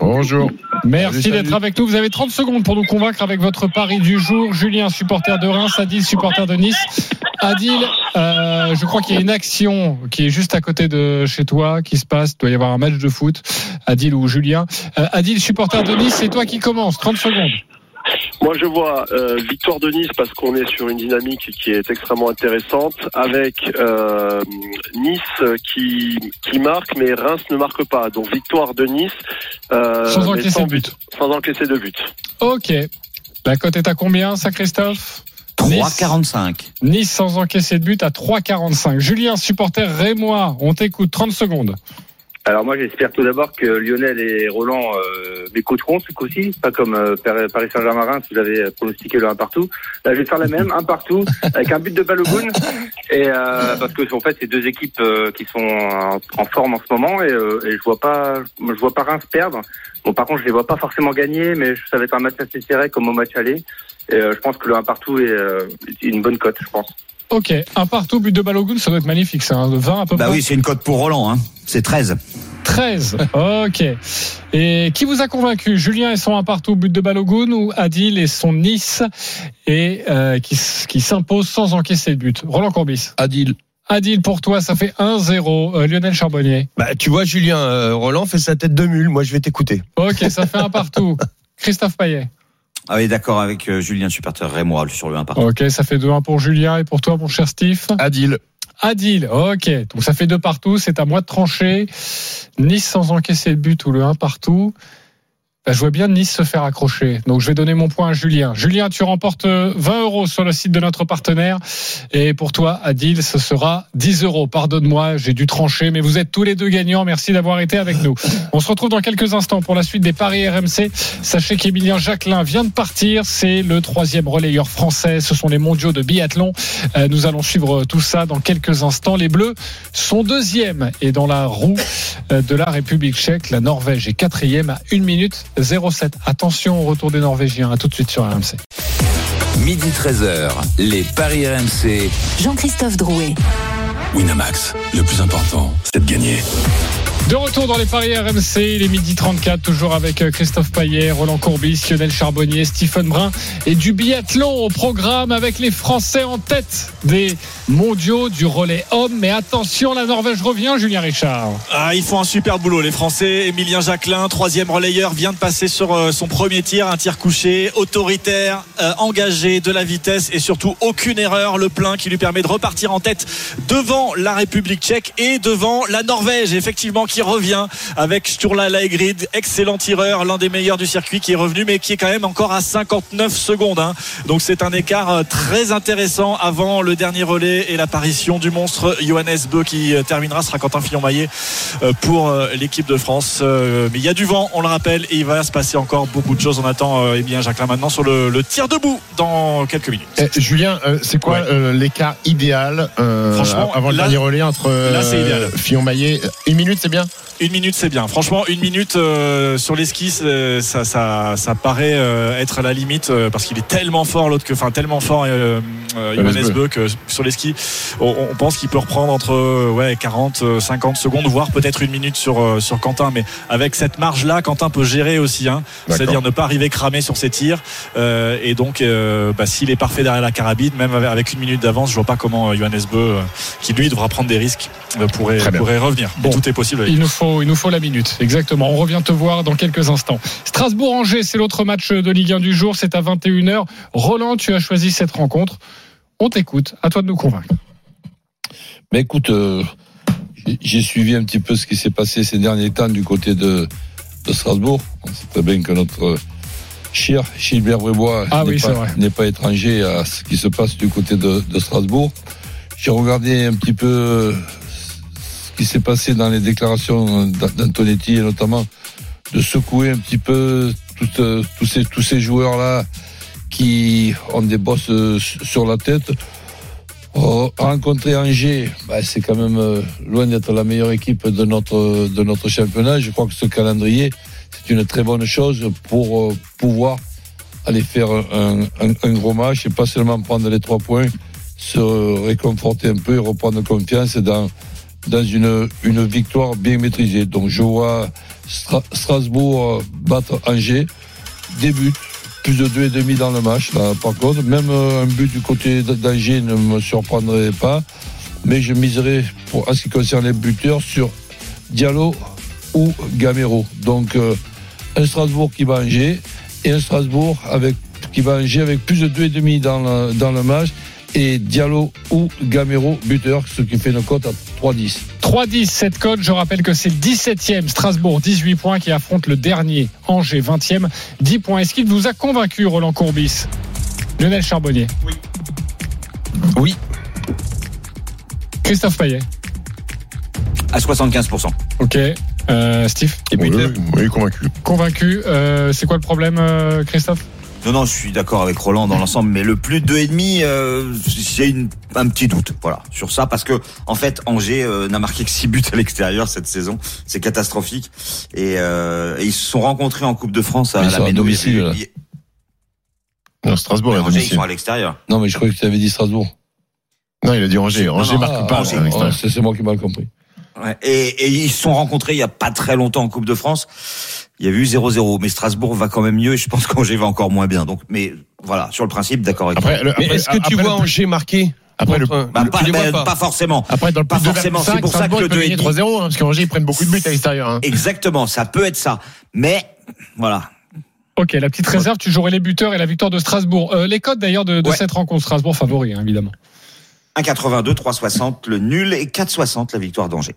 Bonjour. Merci d'être avec nous. Vous avez 30 secondes pour nous convaincre avec votre pari du jour. Julien, supporter de Reims, Adil, supporter de Nice. Adil, euh, je crois qu'il y a une action qui est juste à côté de chez toi qui se passe. Il doit y avoir un match de foot. Adil ou Julien. Euh, Adil, supporter de Nice, c'est toi qui commence. 30 secondes. Moi, je vois euh, victoire de Nice parce qu'on est sur une dynamique qui est extrêmement intéressante, avec euh, Nice qui qui marque, mais Reims ne marque pas. Donc victoire de Nice euh, Sans encaisser sans de but. sans encaisser de but. Ok. La cote est à combien, ça, Christophe? 3,45. Nice sans encaisser de but à 3,45. Julien, supporter rémois, on t'écoute 30 secondes. Alors moi j'espère tout d'abord que Lionel et Roland euh, m'écouteront ce coup-ci, pas comme euh, Paris Saint-Germain si vous avez pronostiqué le 1 partout. Là je vais faire la même, un partout, avec un but de Balogun. Et euh, parce que en fait c'est deux équipes euh, qui sont en, en forme en ce moment et, euh, et je vois pas je vois pas Reims perdre. Bon par contre je les vois pas forcément gagner, mais ça va être un match assez serré comme au match aller. Et euh, je pense que le 1 partout est, euh, est une bonne cote, je pense. Ok, un partout, but de Balogun, ça doit être magnifique, ça, hein, de 20 à peu Bah près. oui c'est une cote pour Roland. Hein. C'est 13. 13. Ok. Et qui vous a convaincu? Julien et son un partout, but de Balogun ou Adil et son Nice et euh, qui, qui s'impose sans encaisser de but? Roland Courbis. Adil. Adil, pour toi, ça fait 1-0. Euh, Lionel Charbonnier. Bah, tu vois, Julien, euh, Roland fait sa tête de mule. Moi, je vais t'écouter. Ok, ça fait un partout. Christophe Payet. Ah oui d'accord avec euh, Julien supporter Rémois sur le 1 partout. Ok, ça fait 2-1 pour Julien et pour toi, mon cher Steve. Adil. Adil, ok. Donc ça fait deux partout, c'est à moi de trancher. Nice sans encaisser de but ou le 1 partout. Bah, je vois bien Nice se faire accrocher. Donc je vais donner mon point à Julien. Julien, tu remportes euh, 20 euros sur le site de notre partenaire. Et pour toi, Adil, ce sera 10 euros. Pardonne-moi, j'ai dû trancher, mais vous êtes tous les deux gagnants. Merci d'avoir été avec nous. On se retrouve dans quelques instants pour la suite des paris RMC. Sachez qu'Emilien Jacquelin vient de partir. C'est le troisième relayeur français. Ce sont les mondiaux de biathlon. Euh, nous allons suivre tout ça dans quelques instants. Les Bleus sont deuxième et dans la roue euh, de la République tchèque. La Norvège est quatrième à 1 minute 07. Attention au retour des Norvégiens. À tout de suite sur RMC. Midi 13h, les Paris RMC. Jean-Christophe Drouet. Winamax, le plus important, c'est de gagner. De retour dans les paris RMC, il est midi 34, toujours avec euh, Christophe Payet, Roland Courbis, Lionel Charbonnier, Stephen Brun et du biathlon au programme avec les Français en tête des mondiaux du relais homme. Mais attention, la Norvège revient, Julien Richard. Ah, ils font un super boulot, les Français. Emilien Jacquelin, troisième relayeur, vient de passer sur euh, son premier tir, un tir couché, autoritaire, euh, engagé, de la vitesse et surtout aucune erreur. Le plein qui lui permet de repartir en tête devant la République tchèque et devant la Norvège, effectivement, qui revient avec Sturla Laegrid, excellent tireur, l'un des meilleurs du circuit qui est revenu, mais qui est quand même encore à 59 secondes. hein. Donc c'est un écart euh, très intéressant avant le dernier relais et l'apparition du monstre Johannes Beu qui euh, terminera, sera Quentin Fillon-Maillet euh, pour l'équipe de France. Mais il y a du vent, on le rappelle, et il va se passer encore beaucoup de choses. On attend eh bien Jacqueline maintenant sur le, le tir debout dans quelques minutes. Eh, Julien, c'est quoi Ouais. euh, l'écart idéal euh, Franchement, avant le là- dernier relais entre. Fillon-Maillet? Une minute, c'est bien bien Une minute, c'est bien. Franchement, une minute euh, sur les skis, ça, ça, ça paraît euh, être à la limite euh, parce qu'il est tellement fort, l'autre que, enfin, tellement fort, euh, euh, Johannes Bö, que sur les skis, on, on pense qu'il peut reprendre entre ouais 40, euh, 50 secondes, voire peut-être une minute sur euh, sur Quentin. Mais avec cette marge-là, Quentin peut gérer aussi, hein, c'est-à-dire ne pas arriver cramé sur ses tirs. Euh, et donc, euh, bah, s'il est parfait derrière la carabine, même avec- une minute d'avance, je vois pas comment Johannes Bö, euh, qui lui devra prendre des risques, euh, pourrait, pourrait revenir. Bon. Tout est possible. avec Il nous faut, il nous faut la minute, exactement. On revient te voir dans quelques instants. Strasbourg-Angers, c'est l'autre match de Ligue 1 du jour, c'est à 21h. Roland, tu as choisi cette rencontre. On t'écoute, à toi de nous convaincre. Mais écoute, euh, j'ai- suivi un petit peu ce qui s'est passé ces derniers temps du côté de, de Strasbourg. On sait très bien que notre euh, cher Gilbert Brébois Ah n'est oui, pas, étranger à ce qui se passe du côté de, de Strasbourg. J'ai regardé un petit peu ce qui s'est passé dans les déclarations d'A- d'Antonetti et notamment de secouer un petit peu ces, tous ces joueurs-là qui ont des bosses euh, sur la tête. Euh, rencontrer Angers, bah, c'est quand même euh, loin d'être la meilleure équipe de notre de notre championnat. Je crois que ce calendrier, c'est une très bonne chose pour euh, pouvoir aller faire un, un- un gros match et pas seulement prendre les trois points, se réconforter un peu et reprendre confiance dans dans une une victoire bien maîtrisée. Donc je vois Stra- Strasbourg euh, battre Angers, des buts, plus de deux et demi dans le match. Là, par contre, même euh, un but du côté d'Angers ne me surprendrait pas. Mais je miserais, pour, en ce qui concerne les buteurs, sur Diallo ou Gamero. Donc, euh, un Strasbourg qui va à Angers et un Strasbourg avec, qui va à Angers avec plus de deux et demi dans le, dans le match. Et Diallo ou Gamero buteur, ce qui fait une cote à 3-10. 3-10, cette cote, je rappelle que c'est le 17e, Strasbourg, 18 points, qui affronte le dernier, Angers, 20e, 10 points. Est-ce qu'il vous a convaincu, Roland Courbis? Lionel Charbonnier Oui. Christophe Payet À 75%. Ok. Euh, Steve? Et Oui, oui, convaincu. Convaincu. Euh, c'est quoi le problème, euh, Christophe? Non, non, je suis d'accord avec Roland dans l'ensemble, mais le plus de 2,5, euh, j'ai une, un petit doute, voilà, sur ça, parce que en fait, Angers euh, n'a marqué que 6 buts à l'extérieur cette saison, c'est catastrophique, et, euh, et ils se sont rencontrés en Coupe de France à Mais ils la Non, Strasbourg, mais Angers, ils sont à l'extérieur. Non, mais je croyais que tu avais dit Strasbourg. Non, il a dit Angers. Non, Angers non, marque ah, pas. Angers, à l'extérieur. C'est c'est moi qui ai mal compris. Ouais. Et, et ils se sont rencontrés il y a pas très longtemps en Coupe de France. Il y a eu 0-0, mais Strasbourg va quand même mieux et je pense qu'Angers va encore moins bien. Donc, mais voilà, sur le principe, d'accord avec Après, le- après- est-ce que tu après vois le Angers marquer Après, le- Bah, tu pas, bah, pas pas forcément. Après, dans le Pas forcément, 25, c'est pour ça que Strasbourg, le il peut gagner 2,5. 3-0, hein, parce qu'Angers, ils prennent beaucoup de buts à l'extérieur. hein. Exactement, ça peut être ça. Mais voilà, Ok, la petite réserve, tu jouerais les buteurs et la victoire de Strasbourg. Euh, les codes d'ailleurs de, de Ouais. cette rencontre, Strasbourg favori, hein, évidemment. 1,82, 3,60 le nul et 4,60 la victoire d'Angers.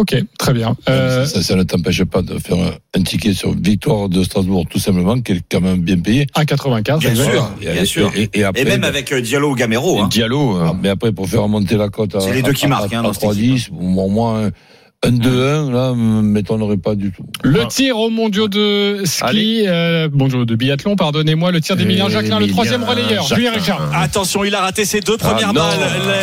Ok, très bien. Euh, Ça, ça ne t'empêche pas de faire un, ticket sur victoire de Strasbourg, tout simplement, qui est quand même bien payé. 1,95. Bien sûr, Et- bien sûr. Et, et après, Et même avec euh, Diallo ou Gamero. Hein. Diallo. euh, Ah, mais après, pour faire monter la cote à, C'est les deux qui à- marquent, à, hein, à dans cette 3-10, au moins un, un 2-1, là, ne m'étonnerait pas du tout. Le tir aux mondiaux de ski, euh, mondiaux de biathlon, pardonnez-moi, le tir d'Emilien Jacquelin, le troisième relayeur. Julien Richard. Attention, il a raté ses deux premières Ah, balles.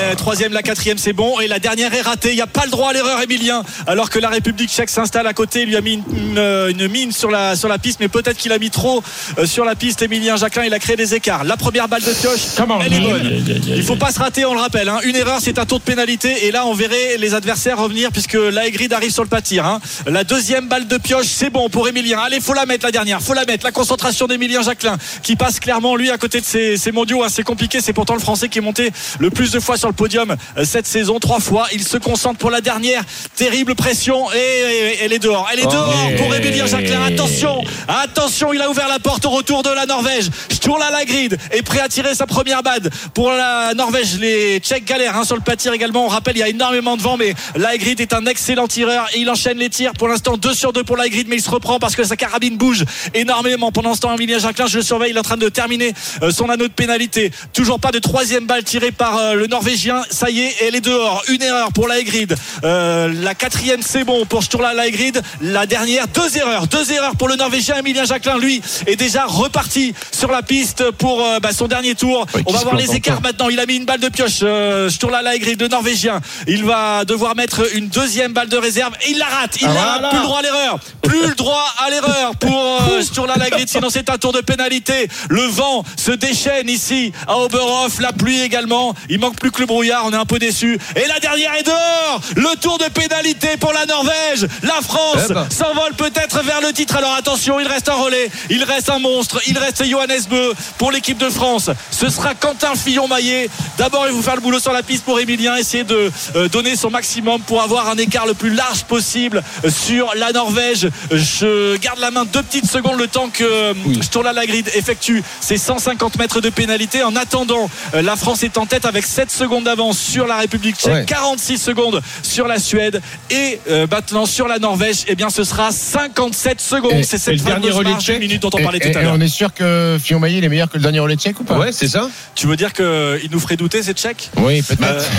La troisième, la quatrième, c'est bon. Et la dernière est ratée. Il n'y a pas le droit à l'erreur, Emilien. Alors que la République tchèque s'installe à côté. Il lui a mis une, une- une mine sur la, sur la piste, mais peut-être qu'il a mis trop euh, sur la piste. Emilien Jacquelin, il a créé des écarts. La première balle de pioche, Comment elle est bonne. Il faut pas se rater, on le rappelle. hein. Une erreur, c'est un tour de pénalité. Et là, on verrait les adversaires revenir puisque l'Aegrid arrive sur le pâtir. hein. La deuxième balle de pioche, c'est bon pour Emilien. Allez, faut la mettre la dernière. Faut la mettre. La concentration d'Emilien Jacquelin qui passe clairement lui à côté de ses, ses mondiaux. hein. C'est compliqué. C'est pourtant le Français qui est monté le plus de fois sur le podium euh, cette saison, trois fois. Il se concentre pour la dernière. Terrible pression et, et- elle est dehors. Elle est dehors pour Emilien Jacquelin. Attention, attention. Il a ouvert la porte au retour de la Norvège. Sturla Lagrid est prêt à tirer sa première bad pour la Norvège. Les Tchèques galèrent hein, sur le pâtir également. On rappelle, il y a énormément de vent, mais Lagrid est un excellent tireur et il enchaîne les tirs. Pour l'instant, 2 sur 2 pour Lagrid, mais il se reprend parce que sa carabine bouge énormément. Pendant ce temps, Emilien Jacquelin, je le surveille, il est en train de terminer euh, son anneau de pénalité. Toujours pas de troisième balle tirée par euh, le Norvégien. Ça y est, elle est dehors. Une erreur pour Lagrid. Euh, la quatrième, c'est bon pour Sturla Lagrid. La dernière, deux erreurs. Deux erreurs pour le Norvégien. Emilien Jacquelin, lui, est déjà reparti sur la piste pour euh, bah, son dernier tour. Ouais, On va voir les écarts maintenant. Il a mis une balle de pioche. Euh, Sturla Lagrid, le Norvégien. Il va devoir mettre une deuxième balle balle de réserve et il la rate. Il Ah, la rate. voilà. Plus le droit à l'erreur. Plus le droit à l'erreur pour euh, Sturla Lagrid. Sinon, c'est un tour de pénalité. Le vent se déchaîne ici à Oberhof. La pluie également. Il manque plus que le brouillard. On est un peu déçu. Et la dernière est dehors. Le tour de pénalité pour la Norvège. La France Eh ben. s'envole peut-être vers le titre. Alors attention, il reste un relais. Il reste un monstre. Il reste Johannes Beu pour l'équipe de France. Ce sera Quentin Fillon-Maillet. D'abord, il vous faire le boulot sur la piste pour Emilien. Essayer de euh, donner son maximum pour avoir un écart le plus large possible sur la Norvège. Je garde la main deux petites secondes le temps que euh, Sturla Lagrid effectue ses 150 mètres de pénalité. En attendant, euh, la France est en tête avec 7 secondes d'avance sur la République tchèque, Ouais. 46 secondes sur la Suède et euh, maintenant sur la Norvège. Eh bien, ce sera 57 secondes. Et- C'est et cette le dernier fameuse relais tchèque minutes dont on parlait Et- tout à et l'heure. on est sûr que il est meilleur que le dernier relais tchèque ou pas? Ouais, c'est ça. Tu veux dire qu'il nous ferait douter, ces Tchèques? Oui, peut-être.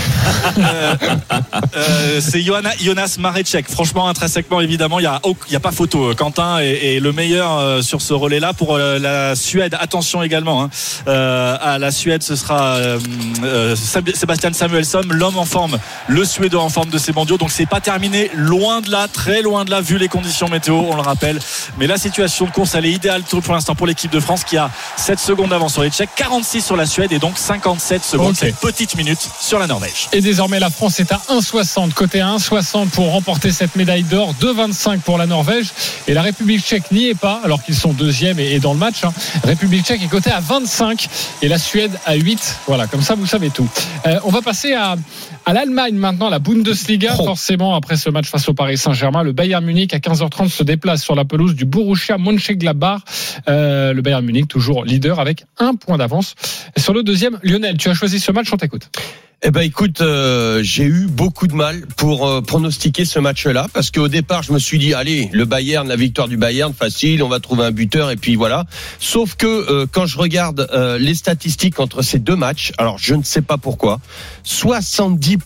Euh, euh, c'est Johanna- Jonas Marecek. Franchement, intrinsèquement, évidemment, il n'y a, pas photo. Quentin est, est le meilleur euh, sur ce relais-là pour euh, la Suède. Attention également, hein. Euh, à la Suède, ce sera euh, euh, Sébastien Samuelsson, l'homme en forme, le Suédois en forme de ces mondiaux. Donc c'est pas terminé, loin de là, très loin de là, vu les conditions météo, on le rappelle. Mais la situation de course, elle est idéale pour l'instant pour l'équipe de France qui a 7 secondes d'avance sur les Tchèques, 46 sur la Suède et donc 57 secondes, Ok. cette petite minute sur la Norvège. Et désormais, la France est à 1,60. Côté à 1,60 pour remporter cette médaille d'or. 2,25 pour la Norvège. Et la République tchèque n'y est pas, alors qu'ils sont deuxième et, dans le match. hein. République tchèque est cotée à 25 et la Suède à 8. Voilà, comme ça, vous savez tout. Euh, on va passer à, à l'Allemagne maintenant, la Bundesliga. Forcément, après ce match face au Paris Saint-Germain, le Bayern Munich à 15h30 se déplace sur la pelouse du Borussia Mönchengladbach. Euh, le Bayern Munich, toujours leader avec un point d'avance. Sur le deuxième, Lionel, tu as choisi ce match, on t'écoute. Eh ben écoute, euh, j'ai eu beaucoup de mal pour euh, pronostiquer ce match-là parce qu'au départ je me suis dit allez le Bayern, la victoire du Bayern facile, on va trouver un buteur et puis voilà. Sauf que euh, quand je regarde euh, les statistiques entre ces deux matchs, alors je ne sais pas pourquoi, 70%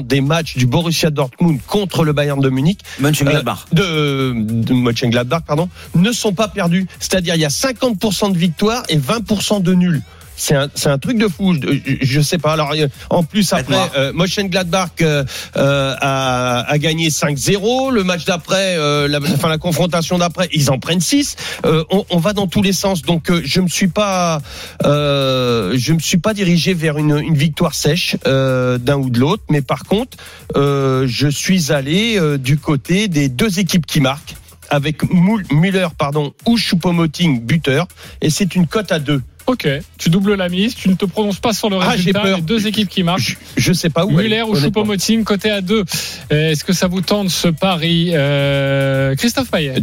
des matchs du Borussia Dortmund contre le Bayern de Munich, Mönchengladbach. euh, de, de Mönchengladbach pardon, ne sont pas perdus. C'est-à-dire il y a 50% de victoires et 20% de nuls. C'est un, c'est un truc de fou. Je, sais pas. Alors, euh, en plus, après, euh, Mönchengladbach euh, euh, a, a gagné 5-0. Le match d'après, euh, la, enfin, la confrontation d'après, ils en prennent 6. Euh, on, on va dans tous les sens. Donc, euh, je me suis pas, euh, je me suis pas dirigé vers une, une victoire sèche euh, d'un ou de l'autre. Mais par contre, euh, je suis allé euh, du côté des deux équipes qui marquent avec Müller pardon ou Choupo-Moting buteur et c'est une cote à deux. Ok, tu doubles la mise, tu ne te prononces pas sur le Ah, résultat. peur. Les deux équipes qui marquent. Je, je sais pas où. Muller ou. Choupo-Moting, côté à 2. Est-ce que ça vous tente ce pari euh, Christophe Payet?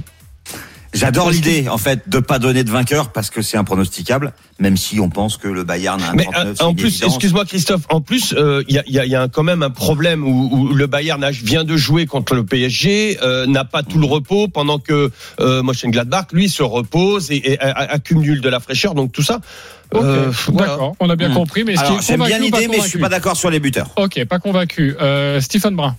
J'adore l'idée, en fait, de pas donner de vainqueur parce que c'est impronosticable, même si on pense que le Bayern a un Mais 39, euh, en plus, excuse-moi Christophe, en plus, euh, il y, a, il y a- y quand même un problème où, où le Bayern vient de jouer contre le PSG, euh, n'a pas tout le repos, pendant que euh, Mönchengladbach, lui, se repose et, et a- a- accumule de la fraîcheur, donc tout ça. Ok, euh, voilà. d'accord, on a bien Hmm. compris. Mais j'aime convaincu bien l'idée, mais je suis pas d'accord sur les buteurs. Ok, pas convaincu. Euh, Stephen Brun.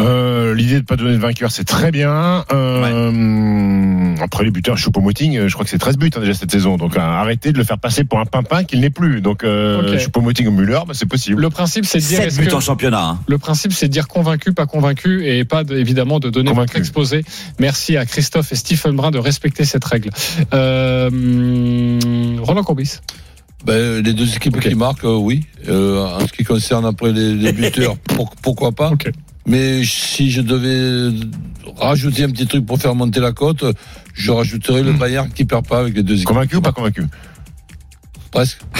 Euh, L'idée de pas donner de vainqueur, c'est très bien. Euh, Après les buteurs, Choupo-Moting, euh, je crois que c'est 13 buts hein, déjà cette saison. Donc euh, arrêtez de le faire passer pour un pimpin qu'il n'est plus. Donc euh, Ok. Choupo-Moting ou Müller, bah, c'est possible. Le principe, c'est de dire 7 est-ce buts que- en championnat. hein. Le principe, c'est de dire convaincu, pas convaincu, et pas de- évidemment de donner Convaincu. votre exposé. Merci à Christophe et Stephen Brun de respecter cette règle. Euh, Roland Courbis. Ben, les deux équipes qui marquent, euh, oui. Euh, en ce qui concerne après les, les buteurs, pour- pourquoi pas. Ok. Mais si je devais rajouter un petit truc pour faire monter la cote, je rajouterais le Bayern qui perd pas avec les deux équipes. Convaincu ou pas convaincu? Presque.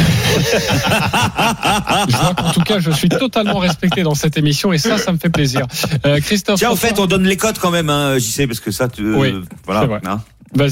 Je vois qu'en tout cas, je suis totalement respecté dans cette émission, et ça, ça me fait plaisir. Euh, Christophe. Tiens, en François- fait, on donne les cotes quand même, hein, JC, parce que ça, tu, euh, Oui, c'est voilà. vrai. hein.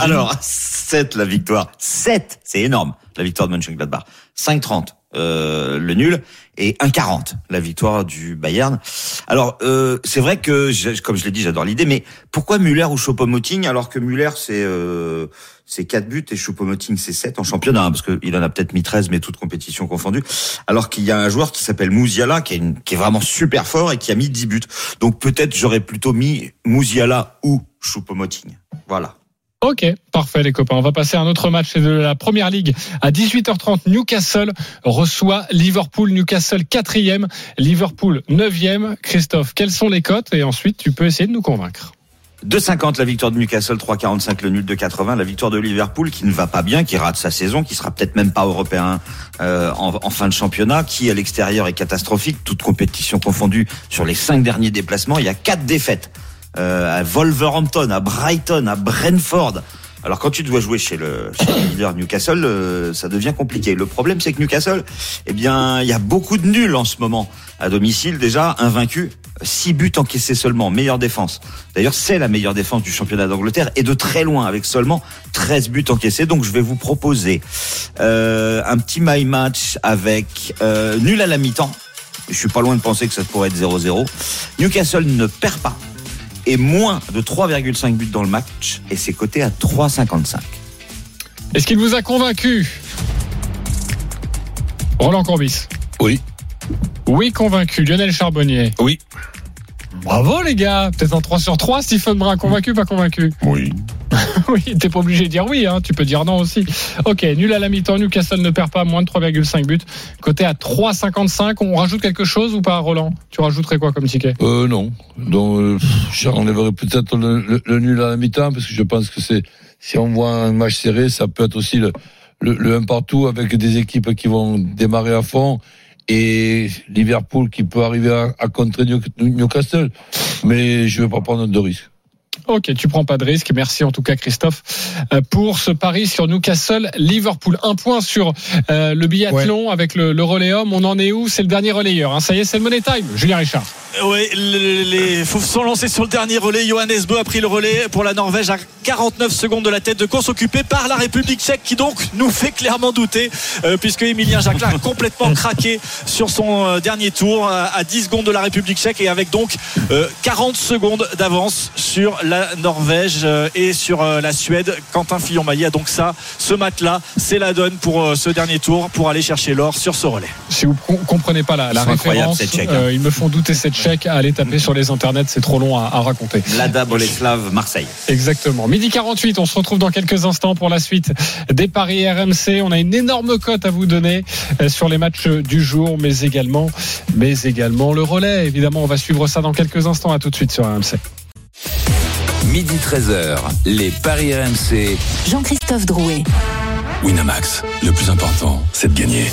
Alors, 7 la victoire. 7, c'est énorme, la victoire de Mönchengladbach. 5,30 euh, le nul et 1,40 la victoire du Bayern. Alors, euh, c'est vrai que, comme je l'ai dit, j'adore l'idée, mais pourquoi Müller ou Choupo-Moting alors que Müller, c'est euh, c'est 4 buts et Choupo-Moting, c'est 7 en championnat, hein, parce qu'il en a peut-être mis 13, mais toutes compétitions confondues. Alors qu'il y a un joueur qui s'appelle Mouziala, qui est, une- qui est vraiment super fort et qui a mis 10 buts. Donc peut-être j'aurais plutôt mis Mouziala ou Choupo-Moting. Voilà. Ok, parfait les copains. On va passer à un autre match de la Première Ligue. À 18h30, Newcastle reçoit Liverpool. Newcastle quatrième, Liverpool neuvième. Christophe, quelles sont les cotes? Et ensuite, tu peux essayer de nous convaincre. 2,50 la victoire de Newcastle, 3,45 le nul de 80. La victoire de Liverpool qui ne va pas bien, qui rate sa saison, qui sera peut-être même pas européen euh, en, en, fin de championnat, qui à l'extérieur est catastrophique, toute compétition confondue sur les cinq derniers déplacements. Il y a quatre défaites euh, à Wolverhampton, à Brighton, à Brentford. Alors quand tu dois jouer chez le, chez le leader Newcastle, euh, ça devient compliqué. Le problème c'est que Newcastle, eh bien, il y a beaucoup de nuls en ce moment à domicile. Déjà invaincu, 6 buts encaissés seulement, meilleure défense. D'ailleurs, c'est la meilleure défense du championnat d'Angleterre et de très loin avec seulement 13 buts encaissés. Donc je vais vous proposer euh, un petit my match avec euh, nul à la mi-temps. Je suis pas loin de penser que ça pourrait être 0-0. Newcastle ne perd pas et moins de 3,5 buts dans le match et c'est coté à 3,55. Est-ce qu'il vous a convaincu? Roland Courbis? Oui. Oui, convaincu. Lionel Charbonnier? Oui. Bravo les gars Peut-être en 3 sur 3, Stephen Brun, convaincu, pas convaincu Oui. oui, t'es pas obligé de dire oui, hein. tu peux dire non aussi. Ok, nul à la mi-temps, Newcastle ne perd pas moins de 3,5 buts. Côté à 3,55, on rajoute quelque chose ou pas, Roland? Tu rajouterais quoi comme ticket? Euh, Non. Donc, euh, j'enlèverais peut-être le, le, le, nul à la mi-temps parce que je pense que c'est si on voit un match serré, ça peut être aussi le, le, le 1 partout avec des équipes qui vont démarrer à fond et Liverpool qui peut arriver à, à contrer Newcastle. Mais je ne vais pas prendre de risque. Ok, tu prends pas de risque. Merci en tout cas Christophe euh, pour ce pari sur Newcastle Liverpool. Un point sur euh, le biathlon ouais. avec le, le relais homme. On en est où? C'est le dernier relayeur. Hein. Ça y est, c'est le money time. Julien Richard. Oui, les fauves sont lancés sur le dernier relais. Johannes Bö a pris le relais pour la Norvège à 49 secondes de la tête de course occupée par la République tchèque qui donc nous fait clairement douter euh, puisque Emilien Jacquelin a complètement craqué sur son euh, dernier tour euh, à 10 secondes de la République tchèque et avec donc 40 secondes d'avance sur la Norvège et sur la Suède. Quentin Fillon-Maillet a donc ça, ce match-là, c'est la donne pour ce dernier tour pour aller chercher l'or sur ce relais. Si vous comprenez pas la, la référence, hein. ils me font douter cette chèque à aller taper sur les internets, c'est trop long à, à raconter. Lada Boleslav, Marseille. Exactement. Midi 48, on se retrouve dans quelques instants pour la suite des paris RMC. On a une énorme cote à vous donner euh, sur les matchs du jour, mais également, mais également le relais. Évidemment, on va suivre ça dans quelques instants. À tout de suite sur RMC. Midi 13h, les paris RMC. Jean-Christophe Drouet. Winamax, le plus important, c'est de gagner.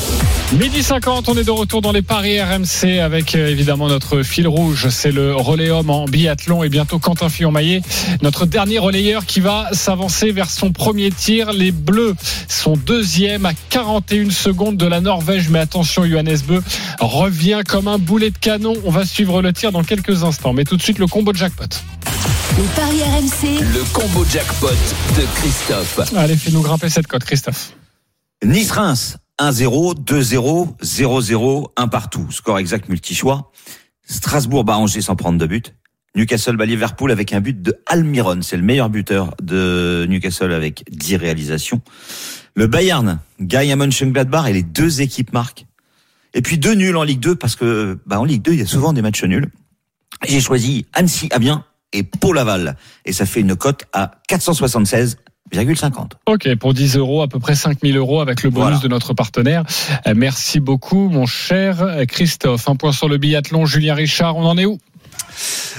Midi 50, on est de retour dans les paris RMC avec euh, évidemment notre fil rouge, c'est le relais homme en biathlon et bientôt Quentin Fillon-Maillet, notre dernier relayeur qui va s'avancer vers son premier tir. Les Bleus sont deuxième à 41 secondes de la Norvège, mais attention, Johannes Beu revient comme un boulet de canon. On va suivre le tir dans quelques instants, mais tout de suite le combo de jackpot. Les paris RMC. Le combo jackpot de Christophe. Allez, fais-nous grimper cette cote, Christophe. Nice-Reims, 1-0, 2-0, 0-0, 1 partout. Score exact multi-choix. Strasbourg bat Angers sans prendre de but. Newcastle bat Liverpool avec un but de Almiron. C'est le meilleur buteur de Newcastle avec 10 réalisations. Le Bayern gagne à Mönchengladbach et les deux équipes marquent. Et puis deux nuls en Ligue 2 parce que bah en Ligue 2 il y a souvent des matchs nuls. J'ai choisi Annecy Amiens et Pau Laval et ça fait une cote à 476,50. Ok, pour 10 euros, à peu près 5000 euros avec le bonus Voilà. de notre partenaire. Euh, Merci beaucoup, mon cher euh, Christophe. Un point sur le biathlon, Julien Richard, on en est où?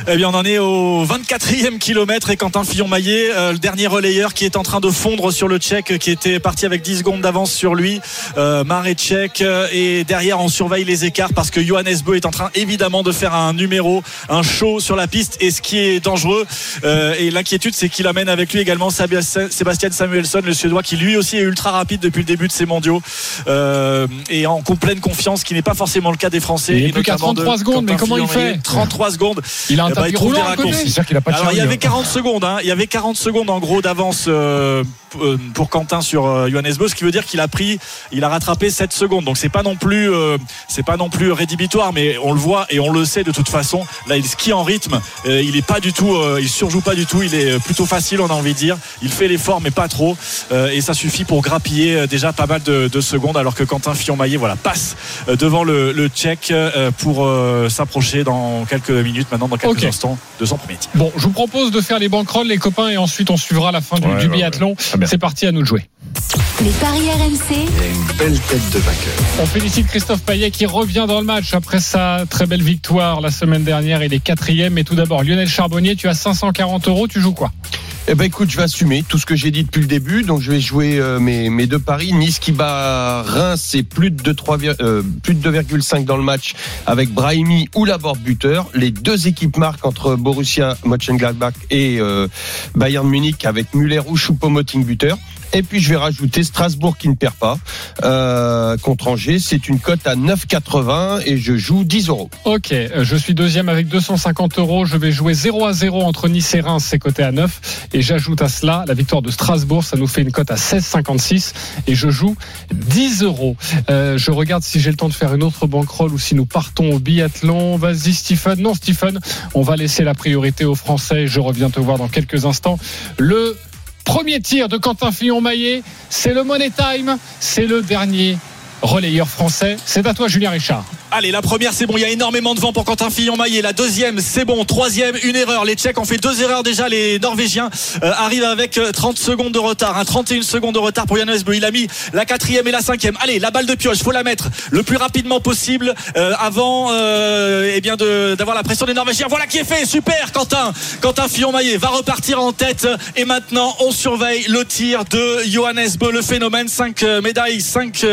Eh bien, on en est au 24e kilomètre et Quentin Fillon-Maillet, euh, le dernier relayeur qui est en train de fondre sur le Tchèque, qui était parti avec 10 secondes d'avance sur lui, euh, Tchèque. euh, Et derrière, on surveille les écarts parce que Johannes Beu est en train évidemment de faire un numéro, un show sur la piste. Et ce qui est dangereux, euh, et l'inquiétude, c'est qu'il amène avec lui également Sébastien Samuelsson, le Suédois, qui lui aussi est ultra rapide depuis le début de ses mondiaux euh, et en pleine confiance, qui n'est pas forcément le cas des Français. Il plus qu'à notamment de 33 secondes, mais comment il fait? 33 secondes. Il a un tapis des roulant à côté. raccourcis. C'est sûr qu'il a pas de Alors il y avait 40 secondes, hein. il y avait 40 secondes en gros d'avance euh, euh, pour Quentin sur euh, Johannes Beu, ce qui veut dire qu'il a pris, il a rattrapé 7 secondes. Donc c'est pas non plus, euh, c'est pas non plus rédhibitoire, mais on le voit et on le sait de toute façon. Là il skie en rythme, il est pas du tout, il surjoue pas du tout, il est plutôt facile, on a envie de dire. Il fait l'effort mais pas trop, et ça suffit pour grappiller déjà pas mal de, de secondes, alors que Quentin Fillon-Maillet voilà passe devant le, le Tchèque pour s'approcher dans quelques minutes maintenant, dans quelques instants de son premier tir. Bon, je vous propose de faire les banquerolles, les copains, et ensuite on suivra la fin du, Ouais, du ouais, biathlon. ouais. C'est parti à nous de jouer. Les paris RMC, Il y a une belle tête de vainqueur. On félicite Christophe Payet qui revient dans le match après sa très belle victoire la semaine dernière. Il est quatrième. Mais tout d'abord, Lionel Charbonnier, tu as 540 euros. Tu joues quoi? Eh ben écoute, je vais assumer tout ce que j'ai dit depuis le début. Donc je vais jouer euh, mes, deux paris. Nice qui bat Reims, c'est plus de 3, euh, plus de 2,5 dans le match avec Brahimi ou Laborde buteur. Les deux équipes marquent entre Borussia Mönchengladbach et euh, Bayern Munich avec Muller ou Choupo-Moting buteur. Et puis je vais rajouter Strasbourg qui ne perd pas euh, contre Angers. C'est une cote à 9,80 et je joue 10 euros. Ok, euh, je suis deuxième avec 250 euros. Je vais jouer 0 à 0 entre Nice et Reims, c'est coté à 9. Et j'ajoute à cela la victoire de Strasbourg, ça nous fait une cote à 16,56. Et je joue 10 euros. Euh, je regarde si j'ai le temps de faire une autre banquerolle ou si nous partons au biathlon. Vas-y Stephen. Non Stephen, on va laisser la priorité aux Français. Je reviens te voir dans quelques instants. Le premier tir de Quentin Fillon-Maillet, c'est le Money Time. C'est le dernier relayeur français. C'est à toi Julien Richard. Allez, la première, c'est bon. Il y a énormément de vent pour Quentin Fillon-Maillet. La deuxième, c'est bon. Troisième, une erreur. Les Tchèques ont fait deux erreurs déjà. Les Norvégiens euh, arrivent avec euh, 30 secondes de retard. Hein, 31 secondes de retard pour Yann. Il a mis la quatrième et la cinquième. Allez, la balle de pioche, faut la mettre le plus rapidement possible euh, avant euh, eh bien d'avoir la pression des Norvégiens. Voilà qui est fait. Super, Quentin. Quentin Fillon-Maillet va repartir en tête. Et maintenant, on surveille le tir de Johannes le phénomène. 5 médailles, 5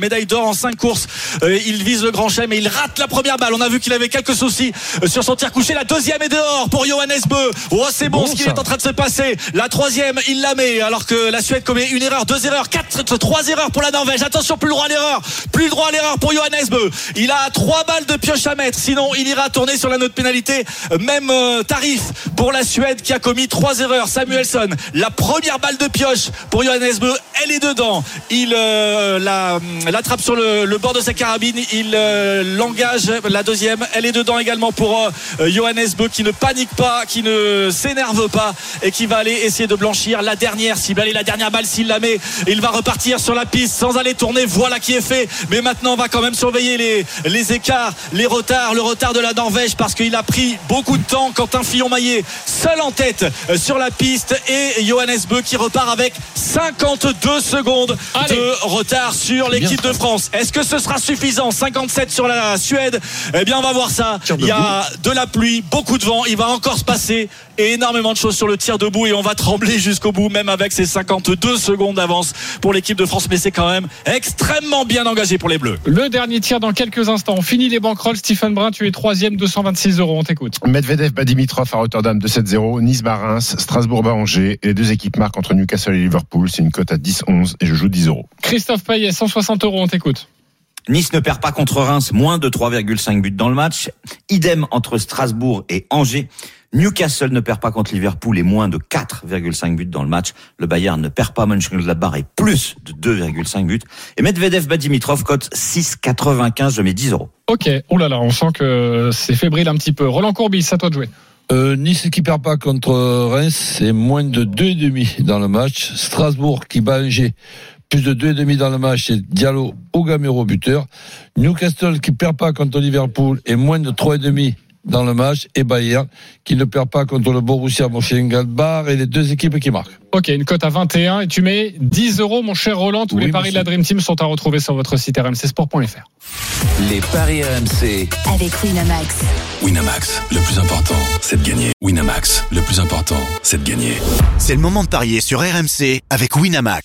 médailles d'or en 5 courses. Euh, il vise le grand mais il rate la première balle. On a vu qu'il avait quelques soucis euh, sur son tir couché. La deuxième est dehors pour Johannes Bö. Oh, c'est bon, Bon, ce qui ça. est en train de se passer. La troisième, il la met alors que la Suède commet une erreur, deux erreurs, quatre, trois erreurs pour la Norvège. Attention, plus le droit à l'erreur. Plus le droit à l'erreur pour Johannes Bö. Il a trois balles de pioche à mettre. Sinon, il ira tourner sur la note pénalité. Euh, Même euh, tarif pour la Suède qui a commis trois erreurs. Samuelson, la première balle de pioche pour Johannes Bö. Elle est dedans. Il euh, la- l'attrape sur le, le bord de sa carabine. Il euh, l'engage. La deuxième, elle est dedans également pour euh, Johannes Bö qui ne panique pas, qui ne s'énerve pas et qui va aller essayer de blanchir la dernière cible. Allez, la dernière balle s'il la met, il va repartir sur la piste sans aller tourner. Voilà qui est fait. Mais maintenant, on va quand même surveiller les, les écarts, les retards, le retard de la Norvège parce qu'il a pris beaucoup de temps. Quentin Fillon-Maillet seul en tête euh, sur la piste et Johannes Bö qui repart avec 52 secondes Allez. de retard sur l'équipe de France. Est-ce que ce sera suffisant? 57 sur la Suède. Eh bien, on va voir ça. Il y a de la pluie, beaucoup de vent. Il va encore se passer et énormément de choses sur le tir debout et on va trembler jusqu'au bout, même avec ces 52 secondes d'avance pour l'équipe de France. Mais c'est quand même extrêmement bien engagé pour les Bleus. Le dernier tir dans quelques instants. On finit les banquerolles. Stephen Brun, tu es troisième, 226 euros. On t'écoute. Medvedev bat Dimitrov à Rotterdam de 7-0, Nice Reims, Strasbourg Angers. Et les deux équipes marquent entre Newcastle et Liverpool. C'est une cote à 10-11 et je joue 10 euros. Christophe Payet, 160 euros. On t'écoute. Nice ne perd pas contre Reims, moins de 3,5 buts dans le match. Idem entre Strasbourg et Angers. Newcastle ne perd pas contre Liverpool et moins de 4,5 buts dans le match. Le Bayern ne perd pas Mönchengladbach et plus de 2,5 buts. Et Medvedev bat Dimitrov, cote 6,95, je mets 10 euros. Ok. Oh là là, on sent que c'est fébrile un petit peu. Roland Courbis, à toi de jouer. Euh, nice qui perd pas contre Reims, c'est moins de 2,5 dans le match. Strasbourg qui bat Angers, plus de 2,5 dans le match, c'est Diallo au Gamero buteur. Newcastle qui perd pas contre Liverpool et moins de 3,5 dans le match. Et Bayern qui ne perd pas contre le Borussia Mönchengladbach et les deux équipes qui marquent. Ok, une cote à 21 et tu mets 10 euros, mon cher Roland. Tous Oui, les paris monsieur. de la Dream Team sont à retrouver sur votre site rmcsport.fr. Les paris RMC. avec Winamax. Winamax, le plus important, c'est de gagner. Winamax, le plus important, c'est de gagner. C'est le moment de parier sur RMC avec Winamax.